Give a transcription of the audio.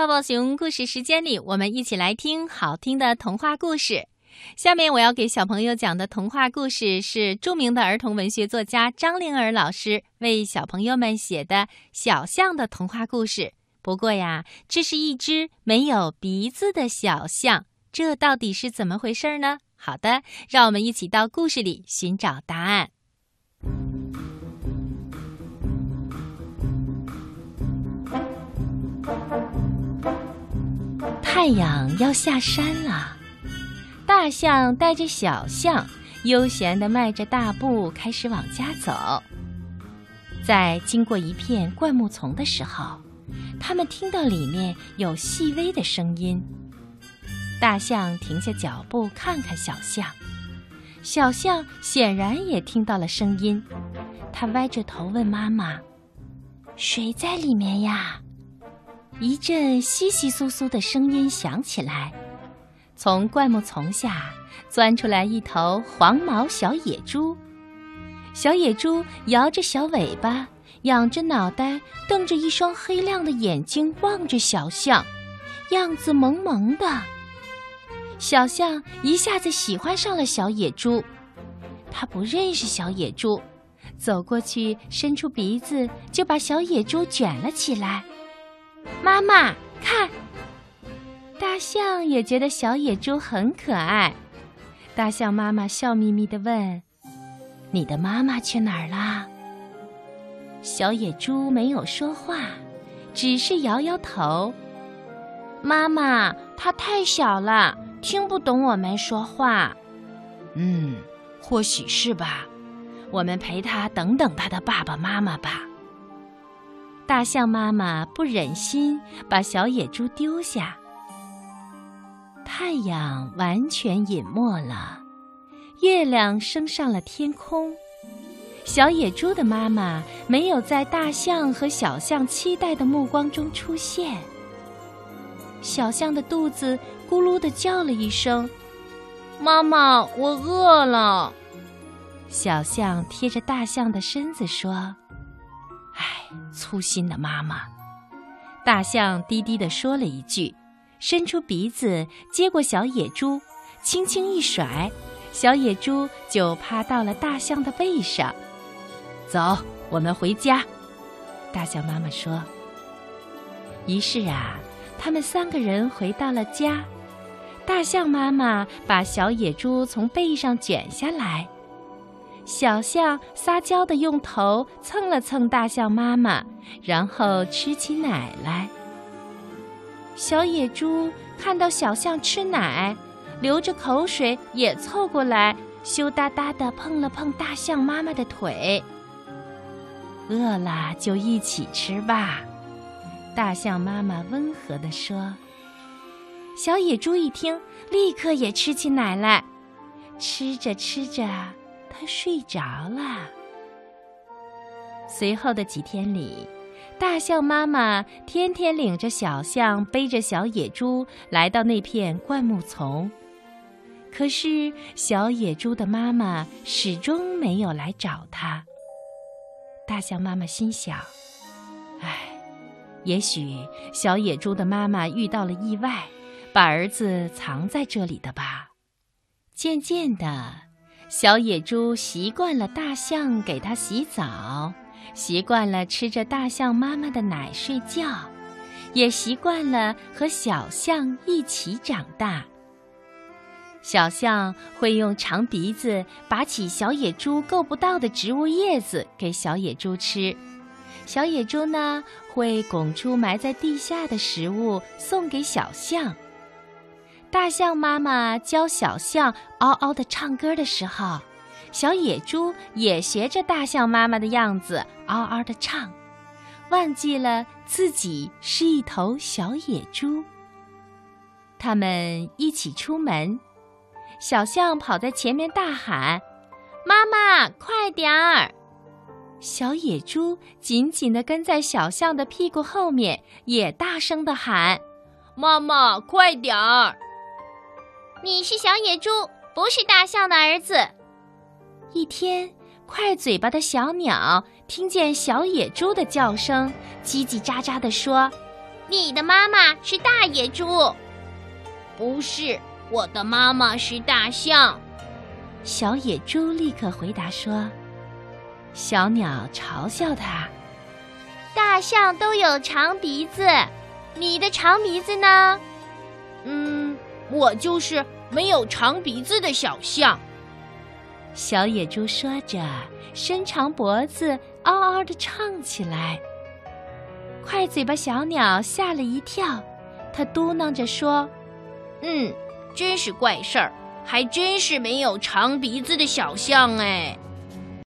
抱抱熊故事时间里，我们一起来听好听的童话故事。下面我要给小朋友讲的童话故事是著名的儿童文学作家张灵儿老师为小朋友们写的小象的童话故事。不过呀，这是一只没有鼻子的小象，这到底是怎么回事呢？好的，让我们一起到故事里寻找答案。太阳要下山了，大象带着小象悠闲地迈着大步开始往家走。在经过一片灌木丛的时候，他们听到里面有细微的声音。大象停下脚步看看小象，小象显然也听到了声音，它歪着头问妈妈：“谁在里面呀？”一阵窸窸窣窣的声音响起来，从灌木丛下钻出来一头黄毛小野猪。小野猪摇着小尾巴，仰着脑袋，瞪着一双黑亮的眼睛望着小象，样子萌萌的。小象一下子喜欢上了小野猪，它不认识小野猪，走过去伸出鼻子就把小野猪卷了起来。妈妈，看，大象也觉得小野猪很可爱。大象妈妈笑眯眯地问：“你的妈妈去哪儿啦？”小野猪没有说话，只是摇摇头。妈妈，它太小了，听不懂我们说话。嗯，或许是吧。我们陪它等等它的爸爸妈妈吧。大象妈妈不忍心把小野猪丢下。太阳完全隐没了，月亮升上了天空。小野猪的妈妈没有在大象和小象期待的目光中出现。小象的肚子咕噜的叫了一声：“妈妈，我饿了。”小象贴着大象的身子说。唉，粗心的妈妈。大象低低地说了一句，伸出鼻子接过小野猪，轻轻一甩，小野猪就趴到了大象的背上。走，我们回家。大象妈妈说。于是啊，他们三个人回到了家。大象妈妈把小野猪从背上卷下来。小象撒娇的用头蹭了蹭大象妈妈，然后吃起奶来。小野猪看到小象吃奶，流着口水也凑过来，羞答答的碰了碰大象妈妈的腿。饿了就一起吃吧，大象妈妈温和的说。小野猪一听，立刻也吃起奶来，吃着吃着。他睡着了。随后的几天里，大象妈妈天天领着小象，背着小野猪来到那片灌木丛。可是，小野猪的妈妈始终没有来找它。大象妈妈心想：“唉，也许小野猪的妈妈遇到了意外，把儿子藏在这里的吧。”渐渐的。小野猪习惯了大象给它洗澡，习惯了吃着大象妈妈的奶睡觉，也习惯了和小象一起长大。小象会用长鼻子拔起小野猪够不到的植物叶子给小野猪吃，小野猪呢会拱出埋在地下的食物送给小象。大象妈妈教小象嗷嗷的唱歌的时候，小野猪也学着大象妈妈的样子嗷嗷的唱，忘记了自己是一头小野猪。他们一起出门，小象跑在前面大喊：“妈妈，快点儿！”小野猪紧紧地跟在小象的屁股后面，也大声地喊：“妈妈，快点儿！”你是小野猪，不是大象的儿子。一天，快嘴巴的小鸟听见小野猪的叫声，叽叽喳喳地说：“你的妈妈是大野猪。不是，我的妈妈是大象。小野猪立刻回答说。小鸟嘲笑它：“大象都有长鼻子，你的长鼻子呢？”“嗯，我就是没有长鼻子的小象。”小野猪说着，伸长脖子，嗷嗷地唱起来。快嘴巴小鸟吓了一跳，它嘟囔着说：“嗯，真是怪事儿，还真是没有长鼻子的小象哎。”